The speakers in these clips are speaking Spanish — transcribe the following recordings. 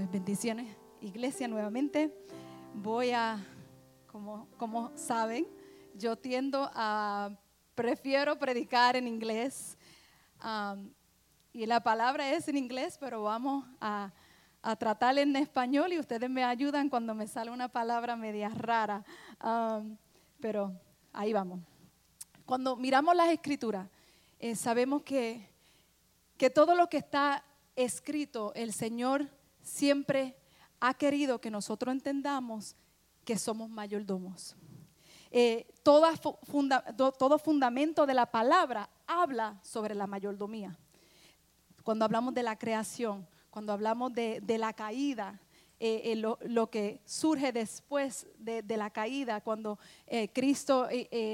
Pues bendiciones, iglesia, nuevamente. Voy a, como, como saben, yo tiendo a, prefiero predicar en inglés. um, y la palabra es en inglés, pero vamos a, a tratar en español y ustedes me ayudan cuando me sale una palabra media rara. Um, pero ahí vamos. Cuando miramos las escrituras, eh, sabemos que, que todo lo que está escrito, el Señor siempre ha querido que nosotros entendamos que somos mayordomos. Eh, todo fundamento de la palabra habla sobre la mayordomía. Cuando hablamos de la creación, cuando hablamos de, la caída, eh, eh, lo, que surge después de, de la caída, cuando Cristo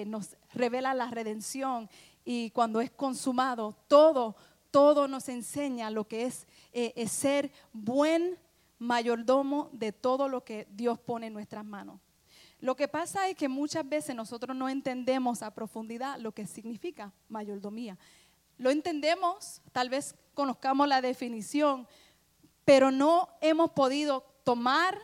nos revela la redención y cuando es consumado, todo, todo nos enseña lo que es, eh, es ser buen mayordomo de todo lo que Dios pone en nuestras manos. Lo que pasa es que muchas veces nosotros no entendemos a profundidad lo que significa mayordomía. Lo entendemos, tal vez conozcamos la definición, pero no hemos podido tomar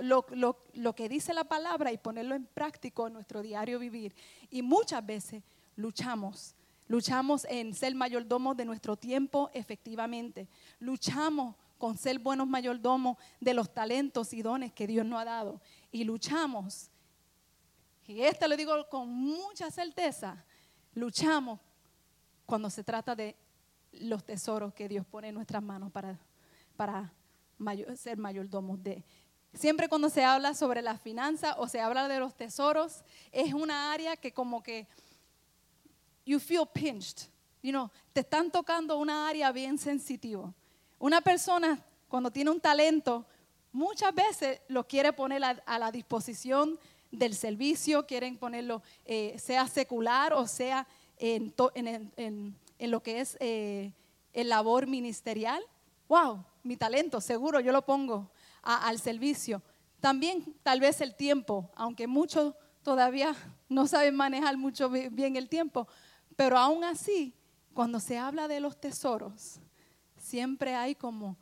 lo- lo que dice la palabra y ponerlo en práctico en nuestro diario vivir. Y muchas veces luchamos, luchamos en ser mayordomos de nuestro tiempo efectivamente, luchamos con ser buenos mayordomos de los talentos y dones que Dios nos ha dado. Y luchamos, y esto lo digo con mucha certeza, luchamos cuando se trata de los tesoros que Dios pone en nuestras manos para, para ser mayordomos de. Siempre cuando se habla sobre las finanzas o se habla de los tesoros, es una área que como que you feel pinched, you know, te están tocando una área bien sensitiva. Una persona cuando tiene un talento, muchas veces lo quiere poner a, a la disposición del servicio, quieren ponerlo, eh, sea secular o sea en, to- en- en- en- lo que es eh, el labor ministerial. Wow, mi talento, seguro yo lo pongo a- al servicio. También tal vez el tiempo, aunque muchos todavía no saben manejar mucho bi- bien el tiempo, pero aún así, cuando se habla de los tesoros, siempre hay como,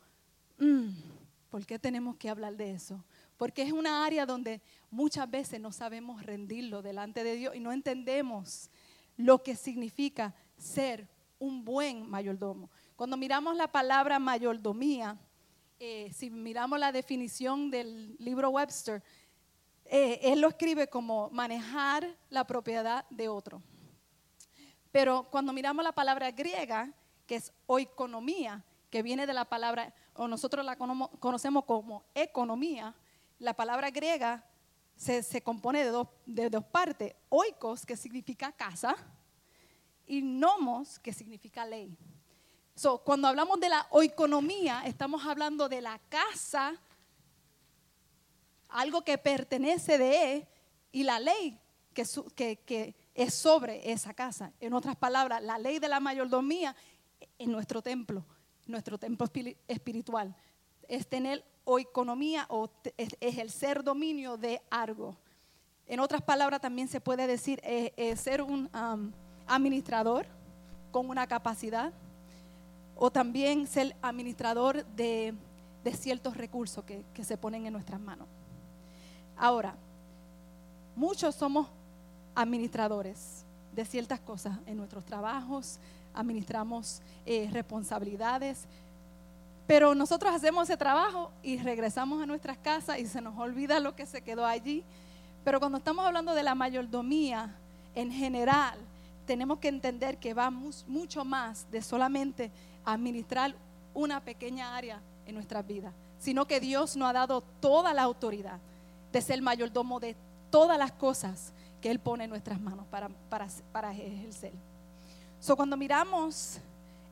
"Mm, ¿por qué tenemos que hablar de eso? Porque es una área donde muchas veces no sabemos rendirlo delante de Dios y no entendemos lo que significa ser un buen mayordomo. Cuando miramos la palabra mayordomía, eh, si miramos la definición del libro Webster, eh, él lo escribe como manejar la propiedad de otro. Pero cuando miramos la palabra griega, que es oikonomía, que viene de la palabra, o nosotros la conocemos como economía, la palabra griega se, se compone de dos, de dos partes. Oikos, que significa casa, y nomos, que significa ley. So, cuando hablamos de la oikonomía, estamos hablando de la casa, algo que pertenece de él, y la ley que, su- que- que es sobre esa casa. En otras palabras, la ley de la mayordomía en nuestro templo, nuestro templo espiri- espiritual, es tener o te- es, ejercer dominio de algo. En otras palabras, también se puede decir eh, eh, ser un administrador con una capacidad o también ser administrador de, de ciertos recursos que, que se ponen en nuestras manos. Ahora, muchos somos administradores de ciertas cosas en nuestros trabajos, administramos eh, responsabilidades, pero nosotros hacemos ese trabajo y regresamos a nuestras casas y se nos olvida lo que se quedó allí. Pero cuando estamos hablando de la mayordomía en general, tenemos que entender que va mucho más de solamente administrar una pequeña área en nuestras vidas, sino que Dios nos ha dado toda la autoridad de ser mayordomo de todas las cosas que Él pone en nuestras manos para, para, para ejercer. So, cuando miramos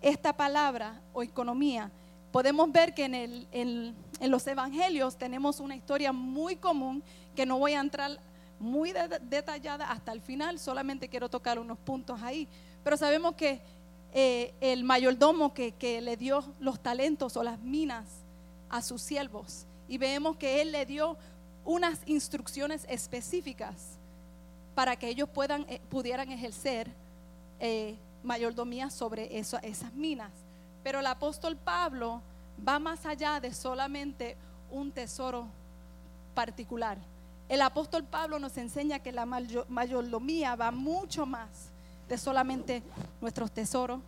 esta palabra o economía, podemos ver que en, el- en- en los evangelios tenemos una historia muy común que no voy a entrar muy de- detallada hasta el final, solamente quiero tocar unos puntos ahí. Pero sabemos que eh, el mayordomo que, que le dio los talentos o las minas a sus siervos, y vemos que él le dio unas instrucciones específicas para que ellos puedan, eh, pudieran ejercer eh, mayordomía sobre esas minas. Pero el apóstol Pablo va más allá de solamente un tesoro particular. El apóstol Pablo nos enseña que la mayordomía va mucho más de solamente nuestros tesoros,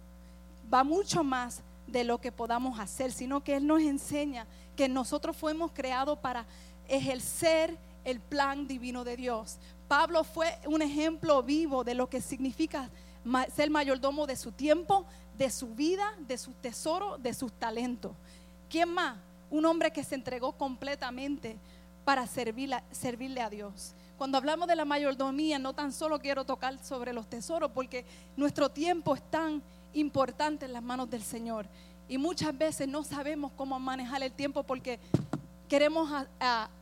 va mucho más de lo que podamos hacer, sino que Él nos enseña que nosotros fuimos creados para ejercer el plan divino de Dios. Pablo fue un ejemplo vivo de lo que significa ser mayordomo de su tiempo, de su vida, de su tesoro, de sus talentos. ¿Quién más? Un hombre que se entregó completamente para servirle a Dios. Cuando hablamos de la mayordomía, no tan solo quiero tocar sobre los tesoros, porque nuestro tiempo es tan importante en las manos del Señor. Y muchas veces no sabemos cómo manejar el tiempo porque queremos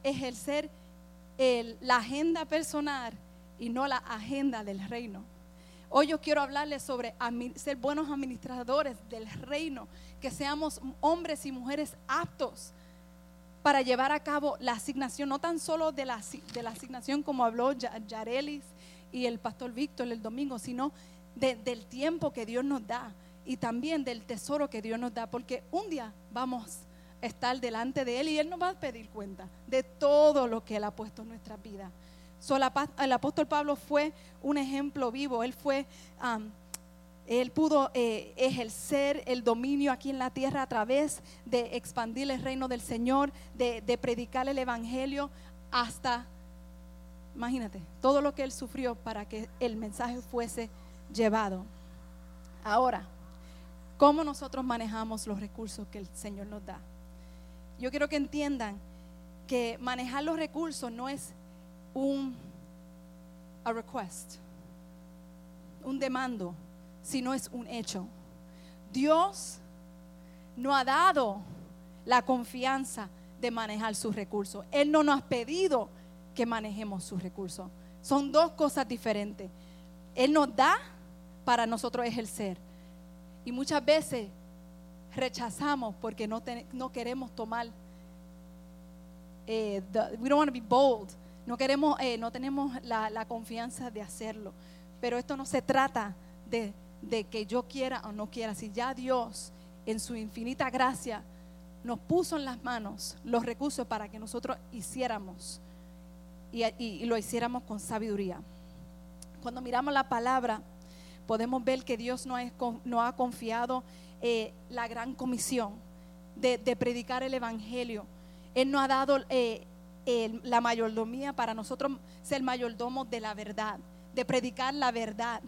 ejercer la agenda personal y no la agenda del reino. Hoy yo quiero hablarles sobre ser buenos administradores del reino, que seamos hombres y mujeres aptos para llevar a cabo la asignación, no tan solo de la, de la asignación como habló Yarelis y el pastor Víctor el domingo, sino del tiempo que Dios nos da y también del tesoro que Dios nos da, porque un día vamos estar delante de Él y Él nos va a pedir cuenta de todo lo que Él ha puesto en nuestra vida. el apóstol Pablo fue un ejemplo vivo, él fue... él pudo eh, ejercer el dominio aquí en la tierra a través de expandir el reino del Señor, de, de predicar el Evangelio hasta, imagínate, todo lo que él sufrió para que el mensaje fuese llevado. Ahora, ¿cómo nosotros manejamos los recursos que el Señor nos da? Yo quiero que entiendan que manejar los recursos no es un a request, un demando, sino es un hecho. Dios no ha dado la confianza de manejar sus recursos. Él no nos ha pedido que manejemos sus recursos. Son dos cosas diferentes. Él nos da para nosotros ejercer. Y muchas veces rechazamos porque no, no queremos tomar, eh, we don't want to be bold, no, queremos, eh, no tenemos la, la, confianza de hacerlo. Pero esto no se trata de, de que yo quiera o no quiera, si ya Dios en su infinita gracia nos puso en las manos los recursos para que nosotros hiciéramos y, y, lo hiciéramos con sabiduría. Cuando miramos la palabra, podemos ver que Dios nos no ha confiado eh, la gran comisión de, predicar el Evangelio. Él nos ha dado eh, la mayordomía para nosotros ser mayordomos de la verdad, de predicar la verdad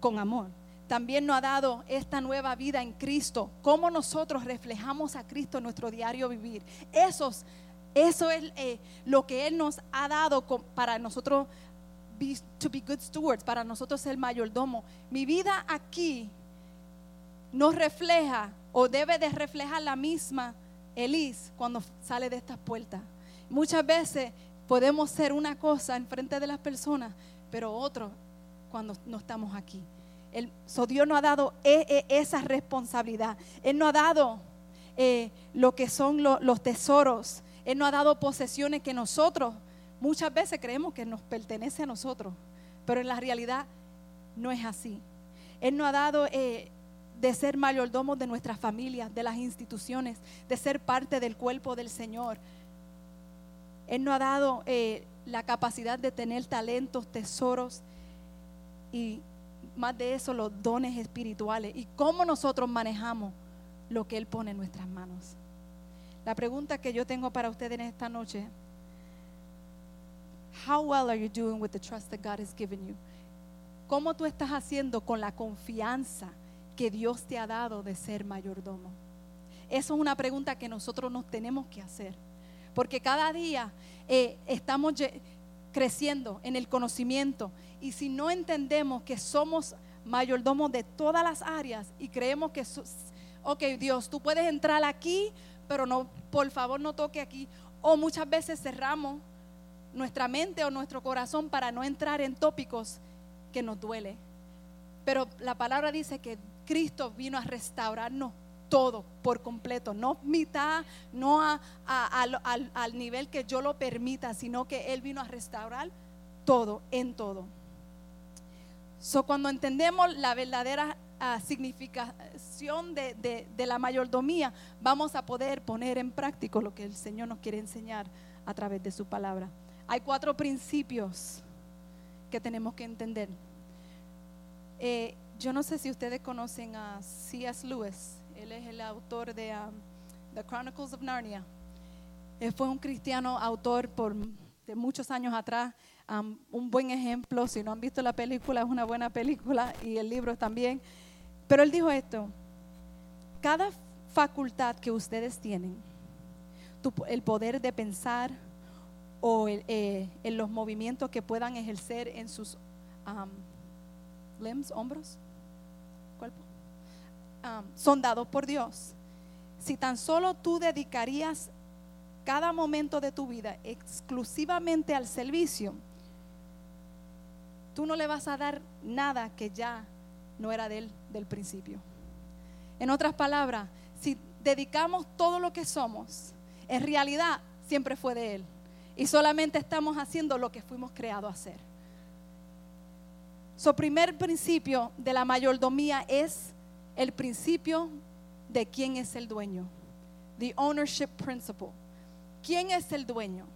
con amor. También nos ha dado esta nueva vida en Cristo. Cómo nosotros reflejamos a Cristo en nuestro diario vivir. Esos, eso es eh, lo que Él nos ha dado para nosotros to be good stewards, para nosotros ser mayordomo. Mi vida aquí no refleja o debe de reflejar la misma Elis cuando sale de estas puertas. Muchas veces podemos ser una cosa en frente de las personas, pero otro cuando no estamos aquí. El, Dios nos ha dado e, e, esa responsabilidad. Él nos ha dado eh, lo que son los tesoros. Él nos ha dado posesiones que nosotros Muchas veces creemos que nos pertenece a nosotros, pero en la realidad no es así. Él nos ha dado eh, de ser mayordomos de nuestras familias, de las instituciones, de ser parte del cuerpo del Señor. Él nos ha dado eh, la capacidad de tener talentos, tesoros y más de eso los dones espirituales y cómo nosotros manejamos lo que Él pone en nuestras manos. La pregunta que yo tengo para ustedes en esta noche How well are you doing with the trust that God has given you? ¿Cómo tú estás haciendo con la confianza que Dios te ha dado de ser mayordomo? Eso es una pregunta que nosotros nos tenemos que hacer. Porque cada día eh, estamos creciendo en el conocimiento. Y si no entendemos que somos mayordomos de todas las áreas y creemos que, ok, Dios, tú puedes entrar aquí, pero no, por favor no toque aquí. O muchas veces cerramos nuestra mente o nuestro corazón para no entrar en tópicos que nos duele. Pero la palabra dice que Cristo vino a restaurarnos todo por completo, no mitad, no al, nivel que yo lo permita, sino que Él vino a restaurar todo, en todo. So, cuando entendemos la verdadera ah, significación de, la mayordomía, vamos a poder poner en práctico lo que el Señor nos quiere enseñar a través de su palabra. Hay cuatro principios que tenemos que entender. Eh, yo no sé si ustedes conocen a C.S. Lewis. Él es el autor de um, The Chronicles of Narnia. Él fue un cristiano autor por de muchos años atrás. Um, un buen ejemplo, si no han visto la película, es una buena película y el libro también. Pero él dijo esto, cada facultad que ustedes tienen, el poder de pensar o eh, en los movimientos que puedan ejercer en sus um, limbs, hombros, son dados por Dios. Si tan solo tú dedicarías cada momento de tu vida exclusivamente al servicio, tú no le vas a dar nada que ya no era de él del principio. En otras palabras, si dedicamos todo lo que somos, en realidad siempre fue de él. Y solamente estamos haciendo lo que fuimos creados a hacer. Su primer principio de la mayordomía es el principio de quién es el dueño. The ownership principle. ¿Quién es el dueño?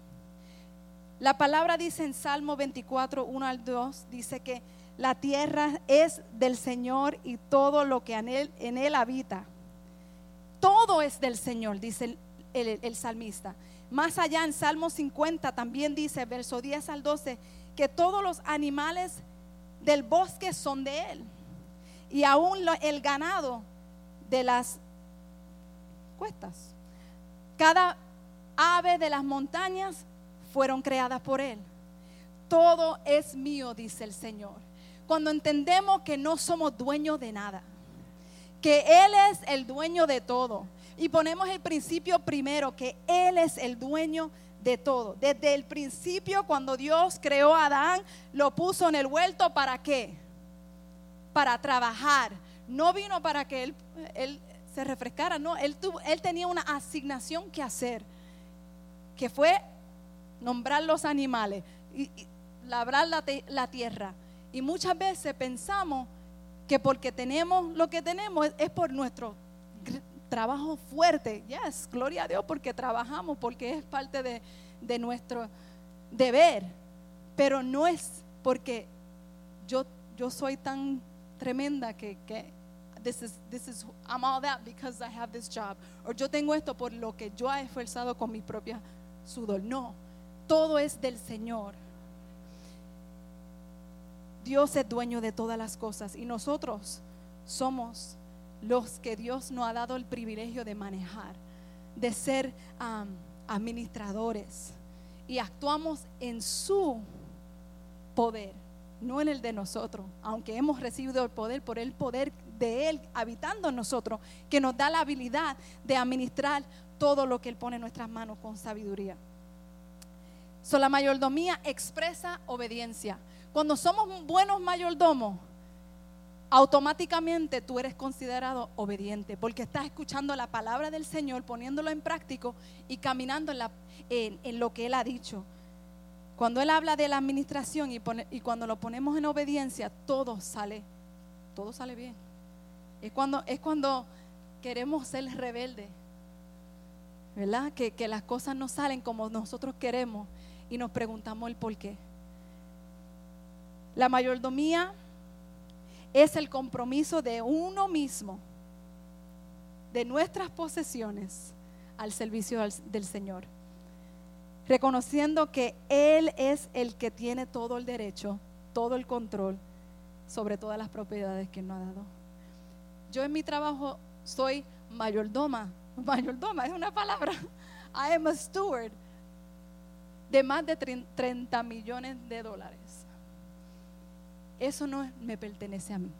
La palabra dice en Salmo 24, 1 al 2, dice que la tierra es del Señor y todo lo que en él, habita. Todo es del Señor, dice el, el- el salmista. Más allá en Salmo 50 también dice, verso 10 al 12, que todos los animales del bosque son de Él. Y aún el ganado de las cuestas. Cada ave de las montañas fueron creadas por Él. Todo es mío, dice el Señor. Cuando entendemos que no somos dueños de nada, que Él es el dueño de todo. Y ponemos el principio primero, que Él es el dueño de todo. Desde el principio, cuando Dios creó a Adán, lo puso en el huerto para qué? Para trabajar. No vino para que Él, él se refrescara, no. Él, tuvo- él tenía una asignación que hacer, que fue nombrar los animales y, labrar la, la tierra. Y muchas veces pensamos que porque tenemos lo que tenemos es, por nuestro trabajo fuerte. Yes, gloria a Dios porque trabajamos, porque es parte de, de nuestro deber. Pero no es porque yo, yo soy tan tremenda que, que this is, this is, I'm all that because I have this job. O yo tengo esto por lo que yo he esforzado con mi propia sudor. No, todo es del Señor. Dios es dueño de todas las cosas y nosotros somos los que Dios nos ha dado el privilegio de manejar, de ser am, administradores y actuamos en su poder, no en el de nosotros, aunque hemos recibido el poder por el poder de Él habitando en nosotros, que nos da la habilidad de administrar todo lo que Él pone en nuestras manos con sabiduría. So, la mayordomía expresa obediencia. Cuando somos buenos mayordomos, automáticamente tú eres considerado obediente, porque estás escuchando la palabra del Señor, poniéndolo en práctico y caminando en, en lo que Él ha dicho. Cuando Él habla de la administración y, pone- y cuando lo ponemos en obediencia, todo sale, todo sale bien. Es cuando, es cuando queremos ser rebeldes, ¿verdad? Que, que las cosas no salen como nosotros queremos y nos preguntamos el por qué. La mayordomía es el compromiso de uno mismo, de nuestras posesiones, al servicio del Señor. Reconociendo que Él es el que tiene todo el derecho, todo el control sobre todas las propiedades que nos ha dado. Yo en mi trabajo soy mayordoma. Mayordoma es una palabra. I am a steward de más de 30 millones de dólares. Eso no me pertenece a mí.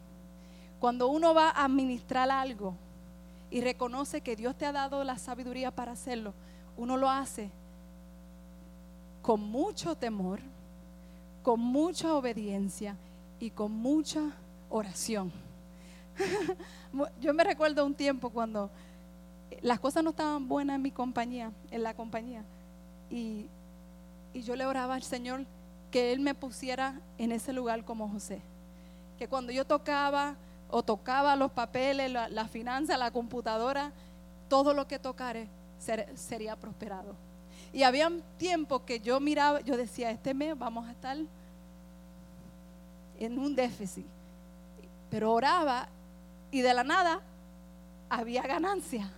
Cuando uno va a administrar algo y reconoce que Dios te ha dado la sabiduría para hacerlo, uno lo hace con mucho temor, con mucha obediencia y con mucha oración. Yo me recuerdo un tiempo cuando las cosas no estaban buenas en mi compañía, en la compañía, y, y yo le oraba al Señor que Él me pusiera en ese lugar como José. Que cuando yo tocaba o tocaba los papeles, la, finanza, la computadora, todo lo que tocare ser- sería prosperado. Y había tiempos que yo miraba, yo decía, este mes vamos a estar en un déficit. Pero oraba y de la nada había ganancia.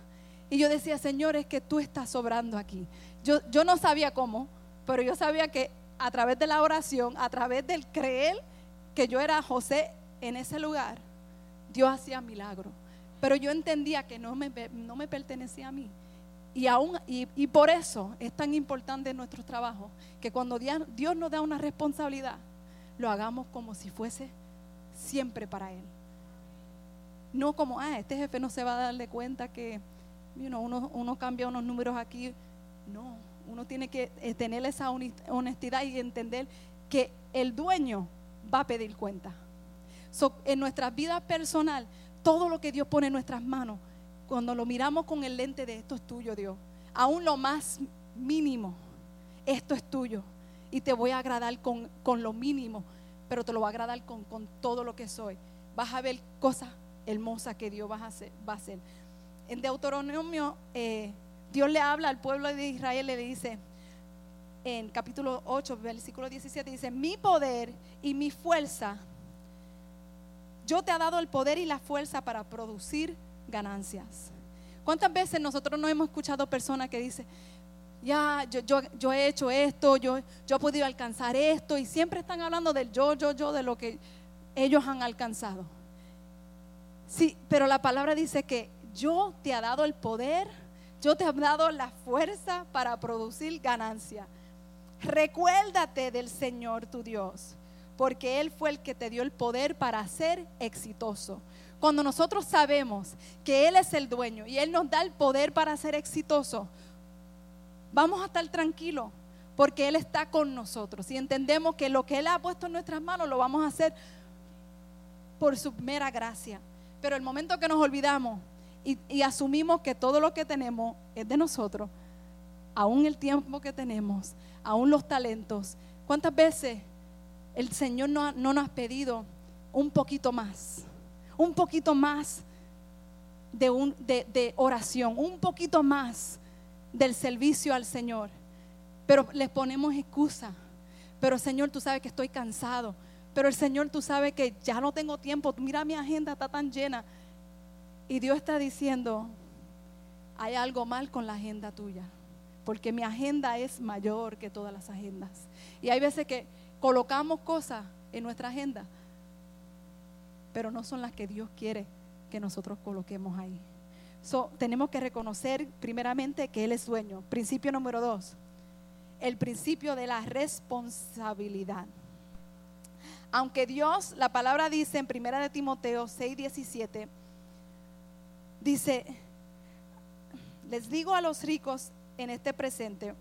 Y yo decía, Señor, es que tú estás sobrando aquí. Yo, yo no sabía cómo, pero yo sabía que a través de la oración, a través del creer que yo era José en ese lugar, Dios hacía milagros. Pero yo entendía que no me, no me pertenecía a mí. Y, aún, y, por eso es tan importante en nuestros trabajos que cuando Dios, nos da una responsabilidad, lo hagamos como si fuese siempre para Él. No como, ah, este jefe no se va a darle cuenta que you know, uno, uno cambia unos números aquí. No, uno tiene que eh, tener esa honestidad y entender que el dueño va a pedir cuenta. So, en nuestra vida personal, todo lo que Dios pone en nuestras manos, cuando lo miramos con el lente de esto es tuyo, Dios, aún lo más mínimo, esto es tuyo. Y te voy a agradar con, con lo mínimo, pero te lo voy a agradar con, con todo lo que soy. Vas a ver cosas hermosas que Dios va a hacer. Va. En Deuteronomio, eh, Dios le habla al pueblo de Israel le dice, en capítulo 8, versículo 17, dice, mi poder y mi fuerza, yo te he dado el poder y la fuerza para producir ganancias. ¿Cuántas veces nosotros no hemos escuchado personas que dicen, ya, yo, yo, yo he hecho esto, yo, yo he podido alcanzar esto, y siempre están hablando del yo, yo, yo, de lo que ellos han alcanzado? Sí, pero la palabra dice que yo te he dado el poder, yo te he dado la fuerza para producir ganancia. Recuérdate del Señor tu Dios, porque Él fue el que te dio el poder para ser exitoso. Cuando nosotros sabemos que Él es el dueño y Él nos da el poder para ser exitoso, vamos a estar tranquilos, porque Él está con nosotros y entendemos que lo que Él ha puesto en nuestras manos lo vamos a hacer por su mera gracia. Pero el momento que nos olvidamos y, asumimos que todo lo que tenemos es de nosotros, aún el tiempo que tenemos, aún los talentos, ¿cuántas veces el Señor no, no nos ha pedido un poquito más? Un poquito más de, un, de, de oración, un poquito más del servicio al Señor. Pero les ponemos excusa. Pero Señor, tú sabes que estoy cansado. Pero el Señor, tú sabes que ya no tengo tiempo. Mira, mi agenda está tan llena. Y Dios está diciendo, hay algo mal con la agenda tuya. Porque mi agenda es mayor que todas las agendas. Y hay veces que colocamos cosas en nuestra agenda, pero no son las que Dios quiere que nosotros coloquemos ahí. So, tenemos que reconocer primeramente que Él es dueño. Principio número dos, el principio de la responsabilidad. Aunque Dios, la palabra dice en primera de Timoteo 6, 17, dice, les digo a los ricos en este presente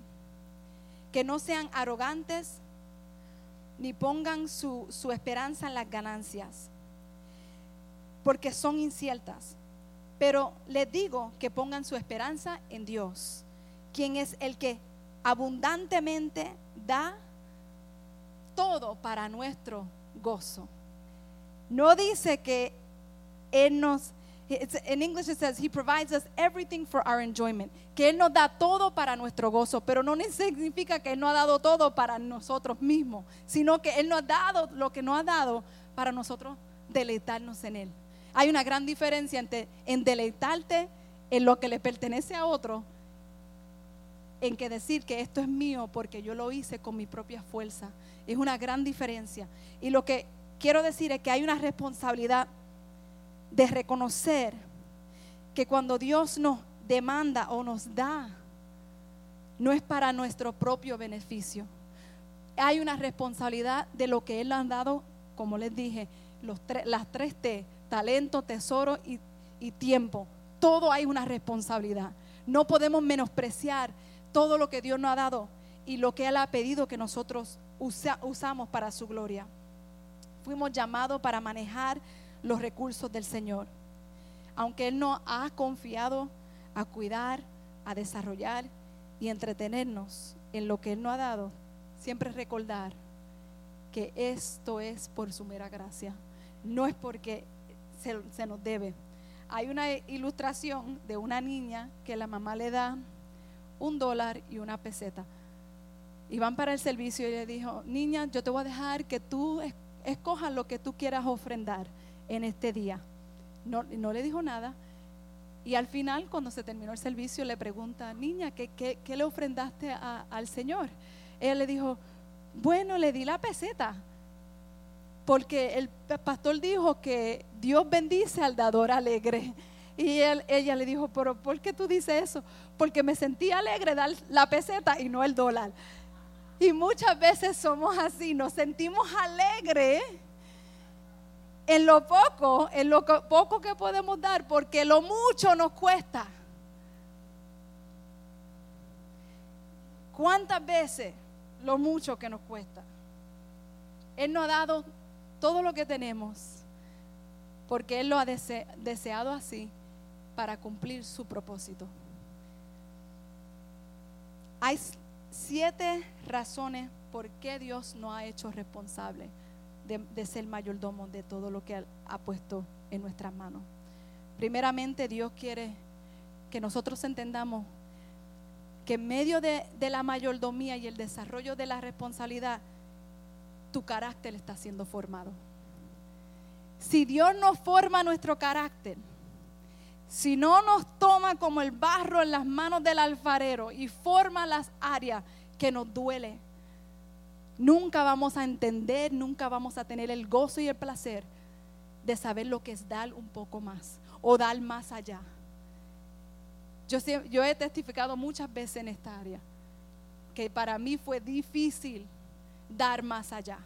que no sean arrogantes ni pongan su, su esperanza en las ganancias, porque son inciertas. Pero les digo que pongan su esperanza en Dios, quien es el que abundantemente da todo para nuestro gozo. No dice que Él nos, in English it says, He provides us everything for our enjoyment. Que Él nos da todo para nuestro gozo, pero no significa que Él no ha dado todo para nosotros mismos, sino que Él nos ha dado lo que nos ha dado para nosotros deleitarnos en Él. Hay una gran diferencia entre en deleitarte en lo que le pertenece a otro, en que decir que esto es mío porque yo lo hice con mi propia fuerza. Es una gran diferencia. Y lo que quiero decir es que hay una responsabilidad de reconocer que cuando Dios nos demanda o nos da, no es para nuestro propio beneficio. Hay una responsabilidad de lo que Él ha dado, como les dije, las tres T, talento, tesoro y, tiempo. Todo hay una responsabilidad. No podemos menospreciar todo lo que Dios nos ha dado y lo que Él ha pedido que nosotros usa- usamos para su gloria. Fuimos llamados para manejar los recursos del Señor. Aunque Él nos ha confiado a cuidar, a desarrollar y entretenernos en lo que Él nos ha dado, siempre recordar que esto es por su mera gracia. No es porque se, nos debe. Hay una ilustración de una niña que la mamá le da un dólar y una peseta. Y van para el servicio y le dijo, niña, yo te voy a dejar que tú escojas lo que tú quieras ofrendar en este día. No, no le dijo nada. Y al final, cuando se terminó el servicio, le pregunta, niña, ¿qué, qué, le ofrendaste al Señor? Ella le dijo, bueno, le di la peseta. Porque el pastor dijo que Dios bendice al dador alegre. Y ella le dijo, pero ¿por qué tú dices eso? Porque me sentí alegre dar la peseta y no el dólar. Y muchas veces somos así, nos sentimos alegres en lo poco, en lo poco que podemos dar, porque lo mucho nos cuesta. ¿Cuántas veces lo mucho que nos cuesta? Él nos ha dado todo lo que tenemos, porque Él lo ha deseado así para cumplir su propósito. Hay siete razones por qué Dios no ha hecho responsable de, ser mayordomo de todo lo que ha puesto en nuestras manos. Primeramente, Dios quiere que nosotros entendamos que en medio de, de, la mayordomía y el desarrollo de la responsabilidad, tu carácter está siendo formado. Si Dios no forma nuestro carácter, si no nos toma como el barro en las manos del alfarero y forma las áreas que nos duele, nunca vamos a entender, nunca vamos a tener el gozo y el placer de saber lo que es dar un poco más o dar más allá. Yo, yo he testificado muchas veces en esta área que para mí fue difícil dar más allá.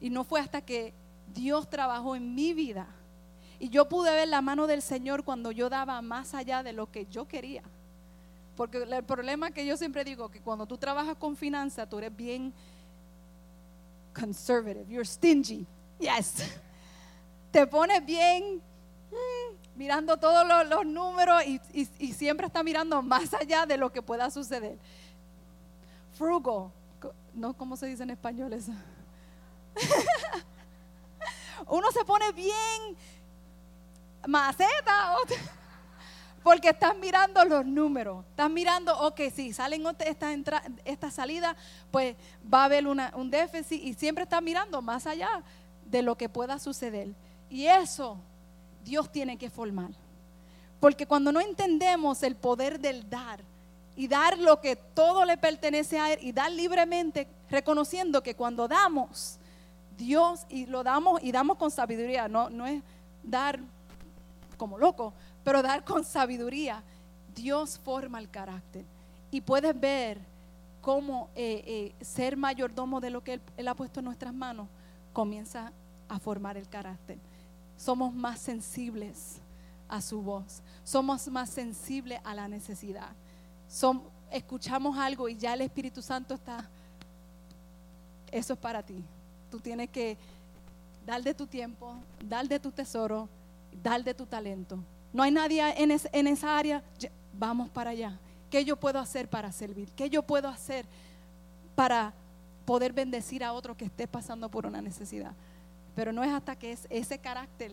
Y no fue hasta que Dios trabajó en mi vida y yo pude ver la mano del Señor cuando yo daba más allá de lo que yo quería. Porque el problema que yo siempre digo, que cuando tú trabajas con finanzas, tú eres bien conservative, you're stingy. Yes. Te pones bien mm, mirando todos los, números y, y, siempre está mirando más allá de lo que pueda suceder. Frugal, no, ¿cómo se dice en español eso? Uno se pone bien maceta. Porque estás mirando los números. Estás mirando, ok, si salen esta, esta salida, pues va a haber un déficit y siempre estás mirando más allá de lo que pueda suceder. Y eso Dios tiene que formar. Porque cuando no entendemos el poder del dar y dar lo que todo le pertenece a Él y dar libremente, reconociendo que cuando damos, Dios y lo damos y damos con sabiduría, no, no es dar como loco, pero dar con sabiduría. Dios forma el carácter. Y puedes ver cómo eh, eh, ser mayordomo de lo que él, ha puesto en nuestras manos comienza a formar el carácter. Somos más sensibles a su voz. Somos más sensibles a la necesidad. Escuchamos algo y ya el Espíritu Santo está. Eso es para ti. Tú tienes que dar de tu tiempo, dar de tu tesoro, dar de tu talento. No hay nadie en, en esa área, vamos para allá. ¿Qué yo puedo hacer para servir? ¿Qué yo puedo hacer para poder bendecir a otro que esté pasando por una necesidad? Pero no es hasta que ese carácter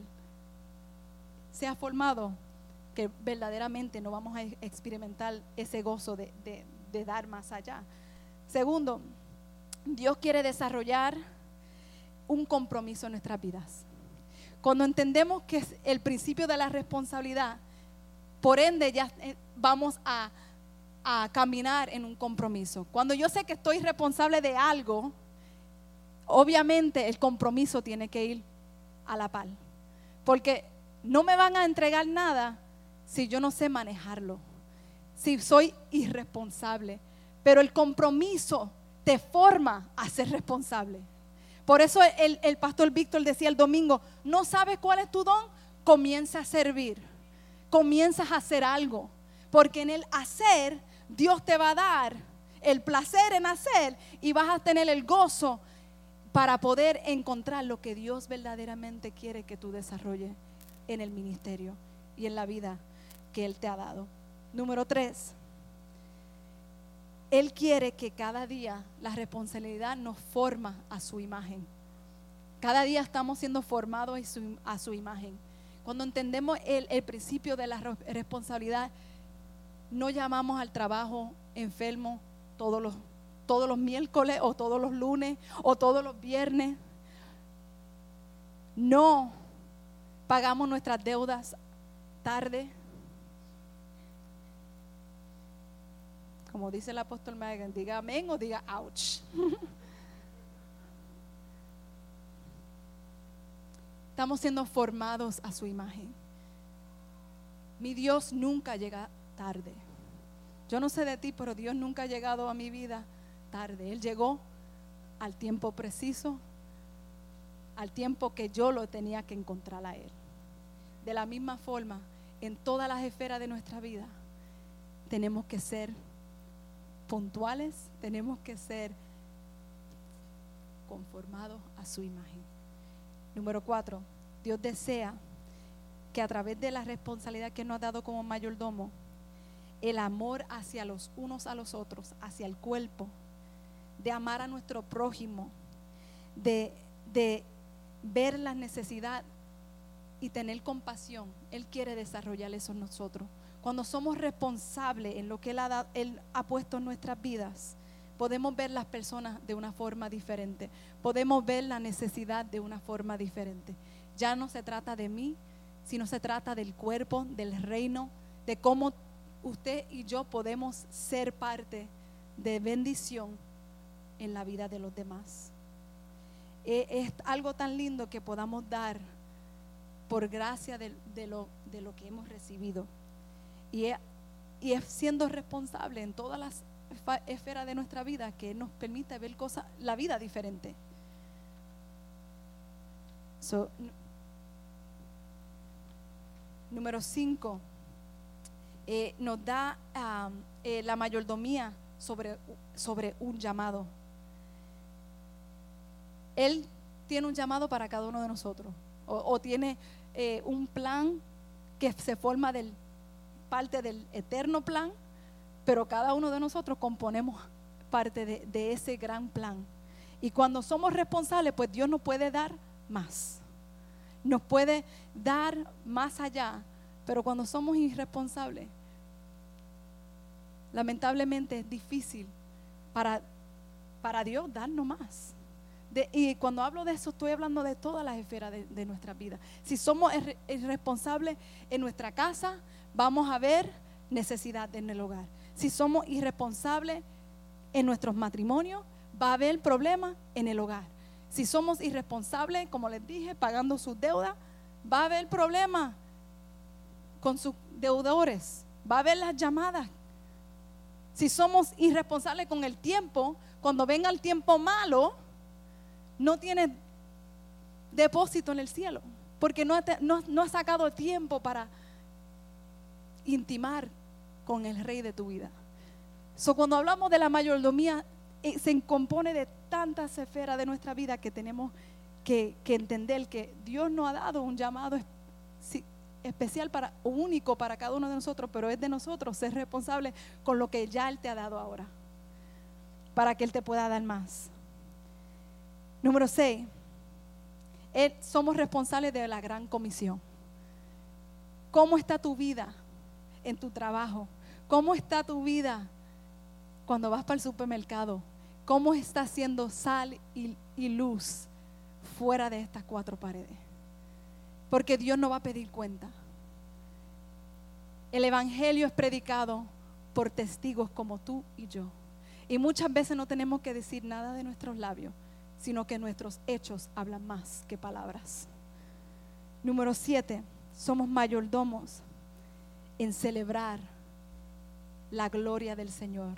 sea formado que verdaderamente no vamos a experimentar ese gozo de, de dar más allá. Segundo, Dios quiere desarrollar un compromiso en nuestras vidas. Cuando entendemos que es el principio de la responsabilidad, por ende ya eh, vamos a, caminar en un compromiso. Cuando yo sé que estoy responsable de algo, obviamente el compromiso tiene que ir a la par. Porque no me van a entregar nada si yo no sé manejarlo, si soy irresponsable. Pero el compromiso te forma a ser responsable. Por eso el, pastor Víctor decía el domingo, no sabes cuál es tu don, comienza a servir, comienzas a hacer algo, porque en el hacer Dios te va a dar el placer en hacer y vas a tener el gozo para poder encontrar lo que Dios verdaderamente quiere que tú desarrolles en el ministerio y en la vida que Él te ha dado. Número tres, él quiere que cada día la responsabilidad nos forma a su imagen. Cada día estamos siendo formados a su, imagen. Cuando entendemos el, el principio de la re- responsabilidad, no llamamos al trabajo enfermo todos los, todos los miércoles o todos los lunes o todos los viernes. No pagamos nuestras deudas tarde. Como dice el apóstol Megan, diga amén o diga ouch. Estamos siendo formados a su imagen. Mi Dios nunca llega tarde. Yo no sé de ti, pero Dios nunca ha llegado a mi vida tarde. Él llegó al tiempo preciso, al tiempo que yo lo tenía que encontrar a Él. De la misma forma, en todas las esferas de nuestra vida, tenemos que ser puntuales, tenemos que ser conformados a su imagen. Número cuatro, Dios desea que a través de la responsabilidad que nos ha dado como mayordomo, el amor hacia los unos a los otros, hacia el cuerpo, de amar a nuestro prójimo, de, de ver la necesidad y tener compasión. Él quiere desarrollar eso en nosotros. Cuando somos responsables en lo que Él ha, dado- Él ha puesto en nuestras vidas, podemos ver las personas de una forma diferente. Podemos ver la necesidad de una forma diferente. Ya no se trata de mí, sino se trata del cuerpo, del reino, de cómo usted y yo podemos ser parte de bendición en la vida de los demás. Eh, Es algo tan lindo que podamos dar por gracia de lo, de lo que hemos recibido. Y es, siendo responsable en todas las esferas de nuestra vida que nos permite ver cosas, la vida diferente. Número 5 nos da eh, la mayordomía sobre, sobre un llamado. Él tiene un llamado para cada uno de nosotros. O, o tiene eh, un plan que se forma del parte del eterno plan, pero cada uno de nosotros componemos parte de, ese gran plan. Y cuando somos responsables, pues Dios nos puede dar más. Nos puede dar más allá. Pero cuando somos irresponsables, lamentablemente es difícil para, para Dios darnos más. Y cuando hablo de eso, estoy hablando de todas las esferas de, de nuestra vida. Si somos irre- irresponsables en nuestra casa, vamos a ver necesidad en el hogar. Si somos irresponsables en nuestros matrimonios, va a haber problemas en el hogar. Si somos irresponsables, como les dije, pagando sus deudas, va a haber problemas con sus deudores. Va a haber las llamadas. Si somos irresponsables con el tiempo, cuando venga el tiempo malo, no tiene depósito en el cielo, porque no no ha sacado tiempo para intimar con el rey de tu vida. So, cuando hablamos de la mayordomía, eh, se compone de tantas esferas de nuestra vida que tenemos que, entender que Dios nos ha dado un llamado especial para único para cada uno de nosotros, pero es de nosotros ser responsable con lo que ya Él te ha dado ahora, para que Él te pueda dar más. Número 6. somos responsables de la gran comisión. ¿Cómo está tu vida en tu trabajo? ¿Cómo está tu vida cuando vas para el supermercado? ¿Cómo está siendo sal y, y luz fuera de estas cuatro paredes? Porque Dios no va a pedir cuenta. El Evangelio es predicado por testigos como tú y yo. Y muchas veces no tenemos que decir nada de nuestros labios, sino que nuestros hechos hablan más que palabras. Número siete, somos mayordomos en celebrar la gloria del Señor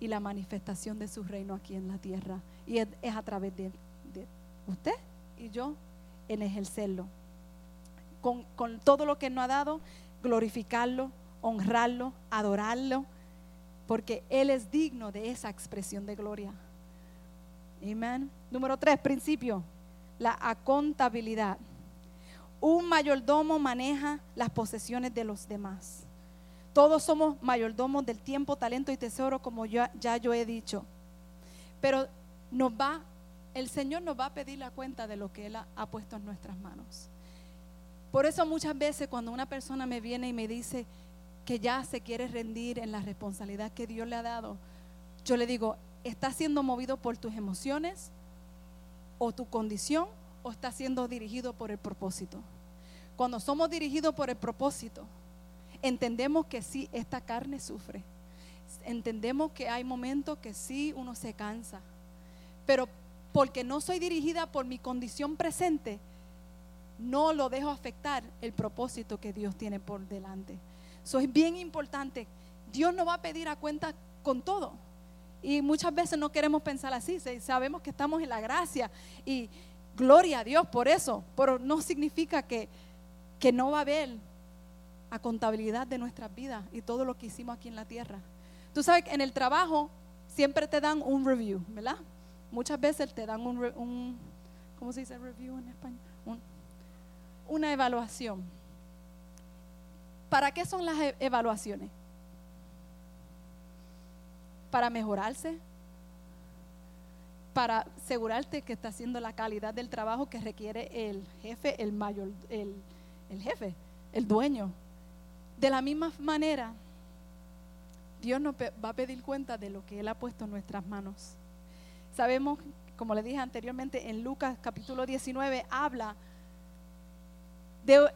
y la manifestación de su reino aquí en la tierra. Y es, a través de, de usted y yo en ejercerlo. Con, con todo lo que nos ha dado, glorificarlo, honrarlo, adorarlo, porque Él es digno de esa expresión de gloria. Amén. Número tres, principio, la acontabilidad. Un mayordomo maneja las posesiones de los demás. Todos somos mayordomos del tiempo, talento y tesoro, como ya, yo he dicho. Pero nos va el Señor nos va a pedir la cuenta de lo que Él ha, ha puesto en nuestras manos. Por eso muchas veces cuando una persona me viene y me dice que ya se quiere rendir en la responsabilidad que Dios le ha dado, yo le digo, ¿estás siendo movido por tus emociones o tu condición o estás siendo dirigido por el propósito? Cuando somos dirigidos por el propósito, entendemos que sí, esta carne sufre. Entendemos que hay momentos que sí uno se cansa. Pero porque no soy dirigida por mi condición presente, no lo dejo afectar el propósito que Dios tiene por delante. Eso es bien importante. Dios nos va a pedir a cuenta con todo. Y muchas veces no queremos pensar así. Sabemos que estamos en la gracia y gloria a Dios por eso. Pero no significa que, que no va a haber a contabilidad de nuestras vidas y todo lo que hicimos aquí en la tierra. Tú sabes que en el trabajo siempre te dan un review, ¿verdad? Muchas veces te dan un, un ¿cómo se dice review en español? una evaluación. ¿Para qué son las e-, evaluaciones? Para mejorarse, para asegurarte que está haciendo la calidad del trabajo que requiere el jefe, el mayor, el, el jefe, el dueño. De la misma manera, Dios nos va a pedir cuenta de lo que Él ha puesto en nuestras manos. Sabemos, como le dije anteriormente, en Lucas capítulo 19 habla de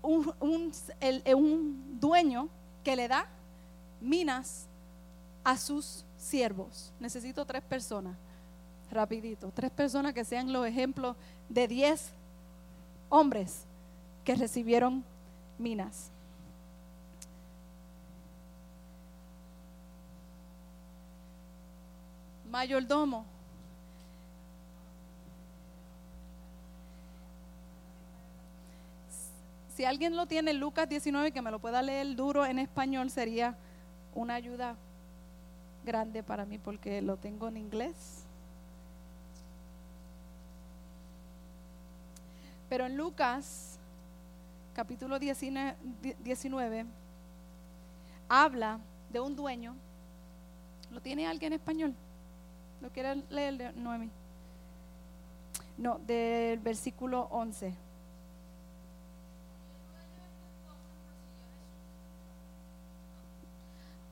un, un, dueño que le da minas a sus siervos. Necesito tres personas, rapidito, tres personas que sean los ejemplos de diez hombres que recibieron minas. Mayordomo, Si alguien lo tiene, Lucas 19, que me lo pueda leer duro en español, sería una ayuda grande para mí porque lo tengo en inglés. Pero en Lucas, capítulo 19, habla de un dueño. ¿Lo tiene alguien en español? ¿Lo quiere leer, Noemi? No, del versículo 11.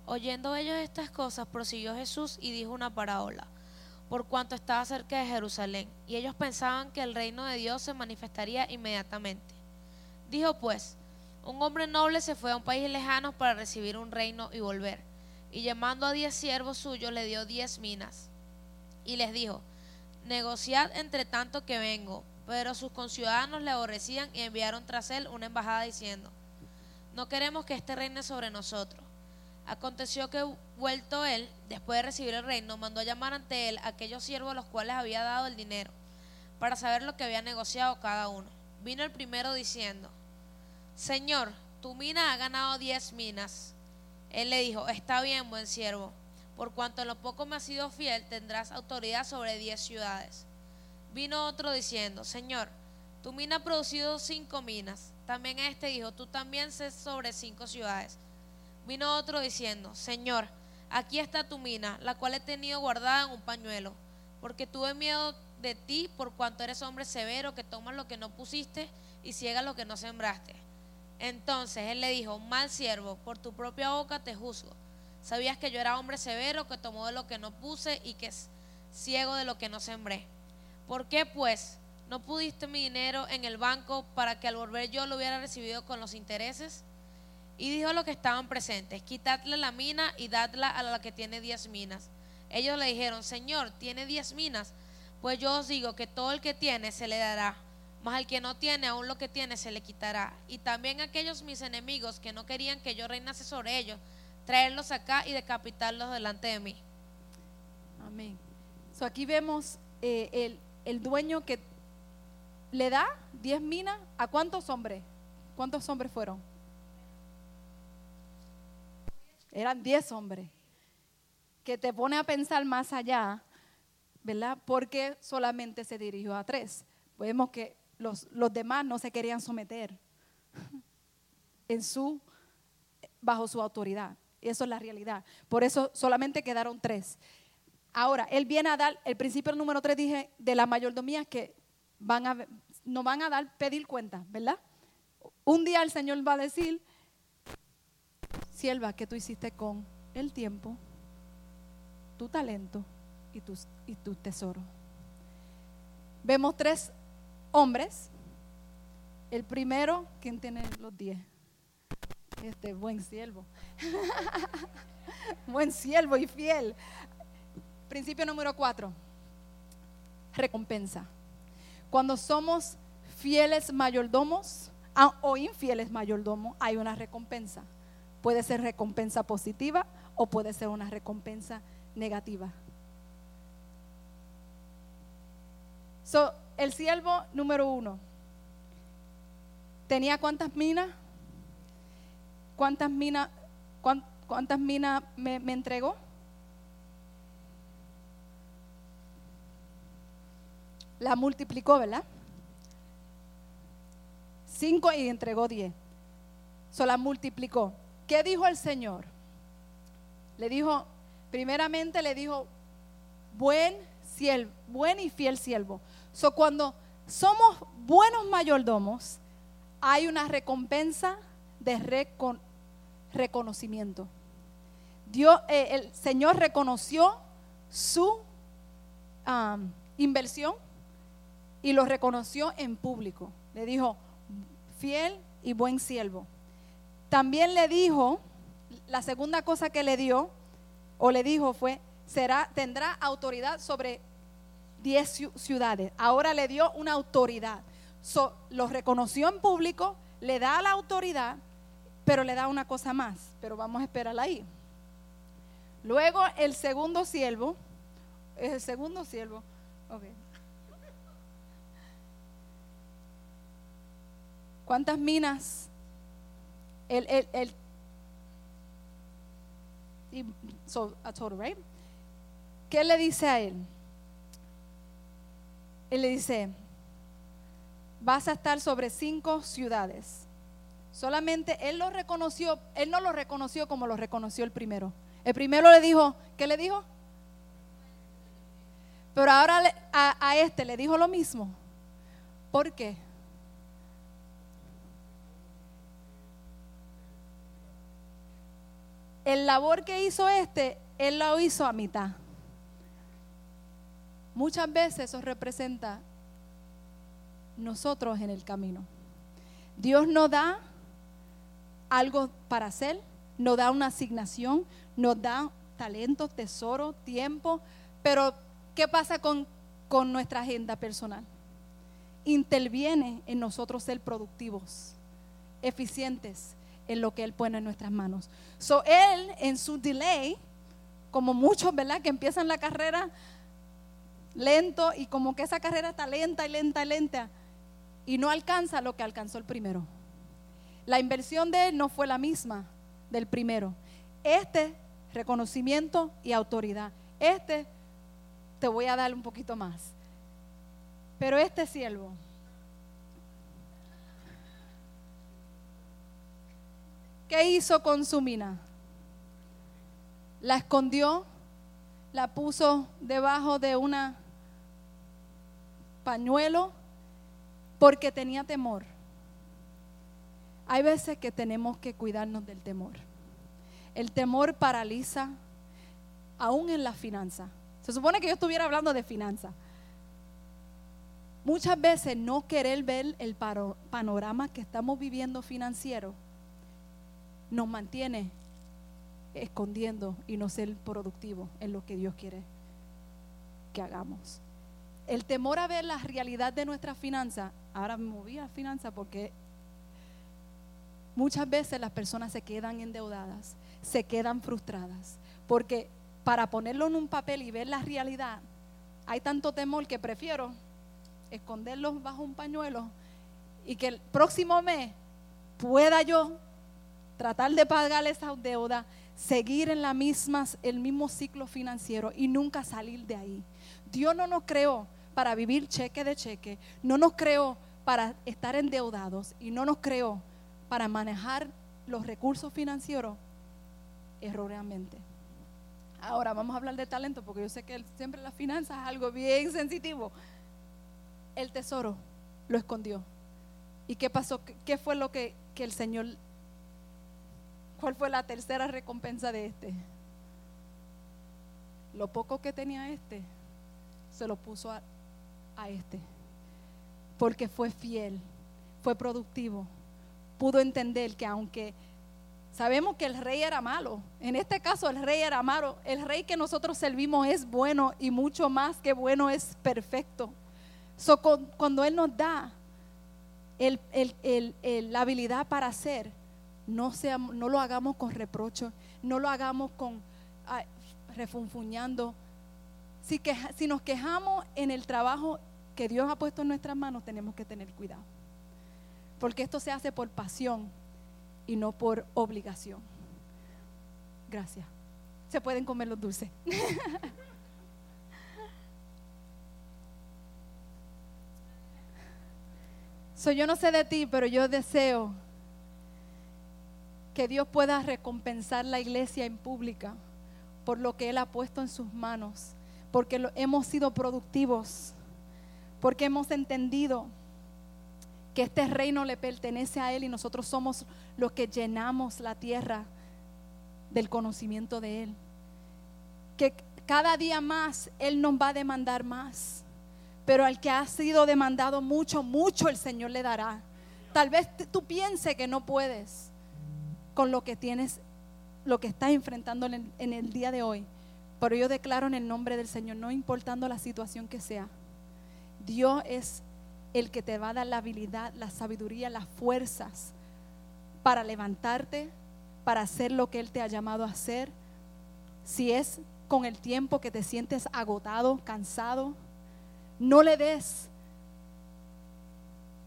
Oyendo ellos estas cosas, prosiguió Jesús y dijo una parábola, por cuanto estaba cerca de Jerusalén, y ellos pensaban que el reino de Dios se manifestaría inmediatamente. Dijo pues, un hombre noble se fue a un país lejano para recibir un reino y volver, y llamando a diez siervos suyos le dio diez minas, y les dijo, negociad entre tanto que vengo. Pero sus conciudadanos le aborrecían y enviaron tras él una embajada diciendo, no queremos que este reine sobre nosotros. Aconteció que vuelto él, después de recibir el reino, mandó a llamar ante él a aquellos siervos a los cuales había dado el dinero, para saber lo que había negociado cada uno. Vino el primero diciendo, Señor, tu mina ha ganado diez minas. Él le dijo, está bien, buen siervo, por cuanto en lo poco me has sido fiel, tendrás autoridad sobre diez ciudades. Vino otro diciendo, Señor, tu mina ha producido cinco minas. También este dijo, tú también sé sobre cinco ciudades. Vino otro diciendo, Señor, aquí está tu mina, la cual he tenido guardada en un pañuelo, porque tuve miedo de ti por cuanto eres hombre severo que tomas lo que no pusiste y ciega lo que no sembraste. Entonces él le dijo, mal siervo, por tu propia boca te juzgo. Sabías que yo era hombre severo que tomó de lo que no puse y que es ciego de lo que no sembré. ¿Por qué pues no pudiste mi dinero en el banco para que al volver yo lo hubiera recibido con los intereses? Y dijo a los que estaban presentes, quitadle la mina y dadla a la que tiene diez minas. Ellos le dijeron, Señor, tiene diez minas. Pues yo os digo que todo el que tiene se le dará, mas al que no tiene, aún lo que tiene se le quitará. Y también aquellos mis enemigos que no querían que yo reinase sobre ellos, traerlos acá y decapitarlos delante de mí. Amén. So aquí vemos eh, el, el dueño que le da diez minas a cuántos hombres. ¿Cuántos hombres fueron? Eran diez hombres. Que te pone a pensar más allá, ¿verdad? Porque solamente se dirigió a tres. Vemos que los, los demás no se querían someter en su, bajo su autoridad. Eso es la realidad. Por eso solamente quedaron tres. Ahora, Él viene a dar, el principio número 3 dije, de la mayordomía que van a, nos van a dar, pedir cuenta, ¿verdad? Un día el Señor va a decir, sierva, ¿qué tú hiciste con el tiempo, tu talento y tus y tu tesoro? Vemos tres hombres. El primero, ¿quién tiene los diez? Este buen siervo. buen siervo y fiel. Principio número cuatro. Recompensa. Cuando somos fieles mayordomos ah, o infieles mayordomos, hay una recompensa. Puede ser recompensa positiva o puede ser una recompensa negativa. So, el siervo número uno. ¿Tenía cuántas minas? ¿Cuántas minas, cuántas minas me, entregó? La multiplicó, ¿verdad? Cinco y entregó diez. So la multiplicó. ¿Qué dijo el Señor? Le dijo, primeramente le dijo, buen siervo, buen y fiel siervo. So, cuando somos buenos mayordomos, hay una recompensa de reconocimiento. Dios, eh, el Señor reconoció su inversión y lo reconoció en público. Le dijo, fiel y buen siervo. También le dijo, la segunda cosa que le dio o le dijo fue, será, tendrá autoridad sobre 10 ciudades. Ahora le dio una autoridad. lo reconoció en público, le da la autoridad, pero le da una cosa más. Pero vamos a esperarla ahí. Luego el segundo siervo, el segundo siervo, ¿Cuántas minas? El, el, el so, a total, right? ¿Qué le dice a él? Él le dice, vas a estar sobre cinco ciudades. Solamente él lo reconoció, él no lo reconoció como lo reconoció el primero. El primero le dijo, ¿qué le dijo? Pero ahora a, a este le dijo lo mismo. ¿Por qué? El labor que hizo este, él lo hizo a mitad. Muchas veces eso representa nosotros en el camino. Dios nos da algo para hacer, nos da una asignación, nos da talento, tesoro, tiempo, pero ¿qué pasa con, con nuestra agenda personal? Interviene en nosotros ser productivos, eficientes en lo que Él pone en nuestras manos. So, Él en su delay, como muchos, ¿verdad? Que empiezan la carrera lento y como que esa carrera está lenta y lenta y lenta y no alcanza lo que alcanzó el primero. La inversión de él no fue la misma del primero. Este, reconocimiento y autoridad. Este, te voy a dar un poquito más. Pero este siervo, ¿qué hizo con su mina? La escondió, la puso debajo de una pañuelo porque tenía temor. Hay veces que tenemos que cuidarnos del temor. El temor paraliza aún en la finanza. Se supone que yo estuviera hablando de finanza. Muchas veces no querer ver el panorama que estamos viviendo financiero nos mantiene escondiendo y no ser productivo en lo que Dios quiere que hagamos. El temor a ver la realidad de nuestra finanza, ahora me moví a finanza porque muchas veces las personas se quedan endeudadas, se quedan frustradas, porque para ponerlo en un papel y ver la realidad, hay tanto temor que prefiero esconderlos bajo un pañuelo y que el próximo mes pueda yo tratar de pagar esa deuda, seguir en la misma, el mismo ciclo financiero y nunca salir de ahí. Dios no nos creó para vivir cheque de cheque, no nos creó para estar endeudados y no nos creó para manejar los recursos financieros erróneamente. Ahora vamos a hablar de talento porque yo sé que siempre las finanzas es algo bien sensitivo. El tesoro lo escondió. ¿Y qué pasó? ¿Qué fue lo que, que el Señor... ¿Cuál fue la tercera recompensa de este? Lo poco que tenía este, se lo puso a, este. Porque fue fiel, fue productivo. Pudo entender que aunque sabemos que el rey era malo, en este caso el rey era malo, el rey que nosotros servimos es bueno y mucho más que bueno es perfecto. So, cuando Él nos da la habilidad para hacer, no, no lo hagamos con reprocho, no lo hagamos con refunfuñando. Si, si nos quejamos en el trabajo que Dios ha puesto en nuestras manos, tenemos que tener cuidado. Porque esto se hace por pasión y no por obligación. Gracias. Se pueden comer los dulces. yo no sé de ti, pero yo deseo que Dios pueda recompensar la iglesia en pública por lo que Él ha puesto en sus manos, porque hemos sido productivos, porque hemos entendido que este reino le pertenece a Él y nosotros somos los que llenamos la tierra del conocimiento de Él. Que cada día más Él nos va a demandar más, pero al que ha sido demandado mucho, mucho el Señor le dará. Tal vez tú pienses que no puedes con lo que tienes lo que estás enfrentando en el, día de hoy. Pero yo declaro en el nombre del Señor, no importando la situación que sea, Dios es el que te va a dar la habilidad, la sabiduría, las fuerzas para levantarte, para hacer lo que Él te ha llamado a hacer. Si es con el tiempo que te sientes agotado, cansado, no le des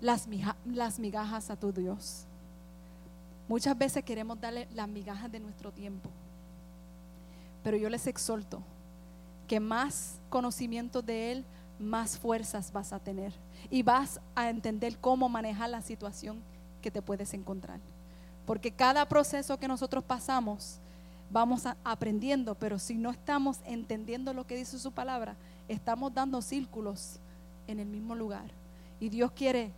las, las migajas a tu Dios. Muchas veces queremos darle las migajas de nuestro tiempo. Pero yo les exhorto que más conocimiento de Él, más fuerzas vas a tener. Y vas a entender cómo manejar la situación que te puedes encontrar. Porque cada proceso que nosotros pasamos, vamos aprendiendo, pero si no estamos entendiendo lo que dice su palabra, estamos dando círculos en el mismo lugar. Y Dios quiere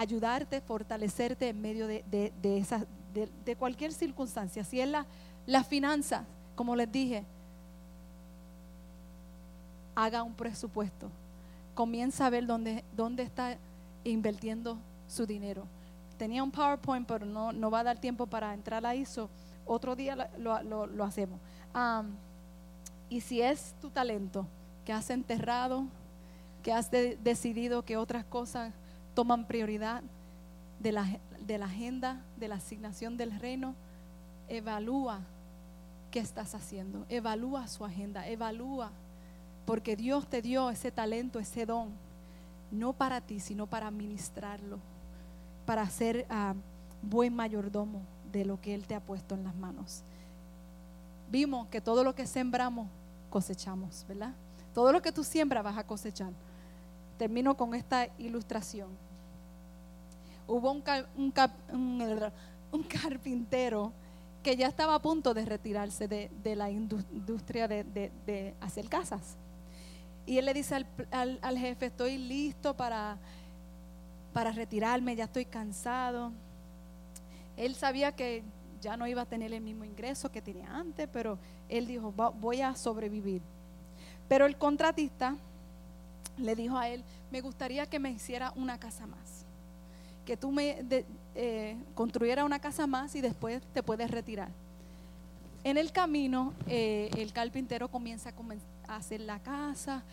ayudarte, fortalecerte en medio de, de, de, cualquier circunstancia. Si es la, la finanza, como les dije, haga un presupuesto. Comienza a ver dónde, dónde está invirtiendo su dinero. Tenía un PowerPoint, pero no, no va a dar tiempo para entrar a eso. Otro día lo, lo, hacemos. y si es tu talento que has enterrado, que has decidido que otras cosas toman prioridad de la, de la agenda, de la asignación del reino, evalúa qué estás haciendo, evalúa su agenda, evalúa, porque Dios te dio ese talento, ese don, no para ti, sino para administrarlo, para ser ah, buen mayordomo de lo que Él te ha puesto en las manos. Vimos que todo lo que sembramos, cosechamos, ¿verdad? Todo lo que tú siembras vas a cosechar. Termino con esta ilustración hubo un, carpintero que ya estaba a punto de retirarse de, la industria de, hacer casas. Y él le dice al, jefe, estoy listo para, para retirarme, ya estoy cansado. Él sabía que ya no iba a tener el mismo ingreso que tenía antes, pero él dijo, voy a sobrevivir. Pero el contratista le dijo a él, me gustaría que me hiciera una casa más que tú me eh, construyeras una casa más y después te puedes retirar. En el camino, eh, el carpintero comienza a, hacer la casa,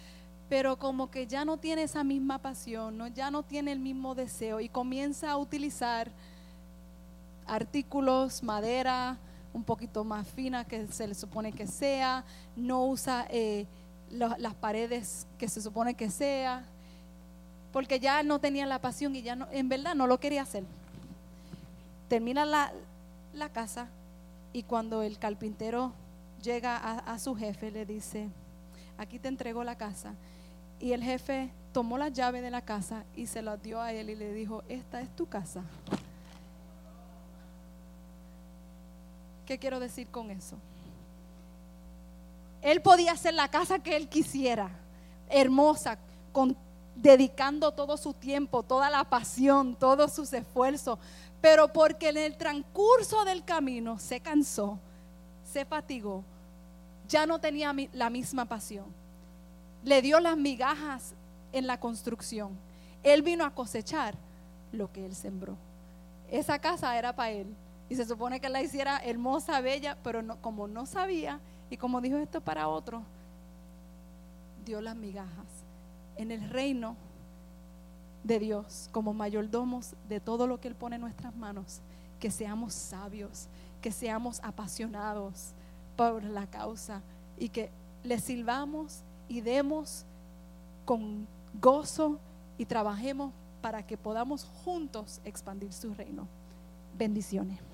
pero como que ya no tiene esa misma pasión, ¿no? ya no tiene el mismo deseo y comienza a utilizar artículos, madera, un poquito más fina que se le supone que sea, no usa eh, las paredes que se supone que sea, porque ya no tenía la pasión y ya no, en verdad no lo quería hacer. Termina la, casa y cuando el carpintero llega a, su jefe le dice, aquí te entrego la casa. Y el jefe tomó la llave de la casa y se la dio a él y le dijo, esta es tu casa. ¿Qué quiero decir con eso? Él podía hacer la casa que él quisiera, hermosa, con, dedicando todo su tiempo, toda la pasión, todos sus esfuerzos, pero porque en el transcurso del camino se cansó, se fatigó, ya no tenía la misma pasión. Le dio las migajas en la construcción. Él vino a cosechar lo que él sembró. Esa casa era para él. Y se supone que la hiciera hermosa, bella, pero como no sabía y como dijo esto para otro, dio las migajas. En el reino de Dios, como mayordomos de todo lo que Él pone en nuestras manos, que seamos sabios, que seamos apasionados por la causa y que le sirvamos y demos con gozo y trabajemos para que podamos juntos expandir su reino. Bendiciones.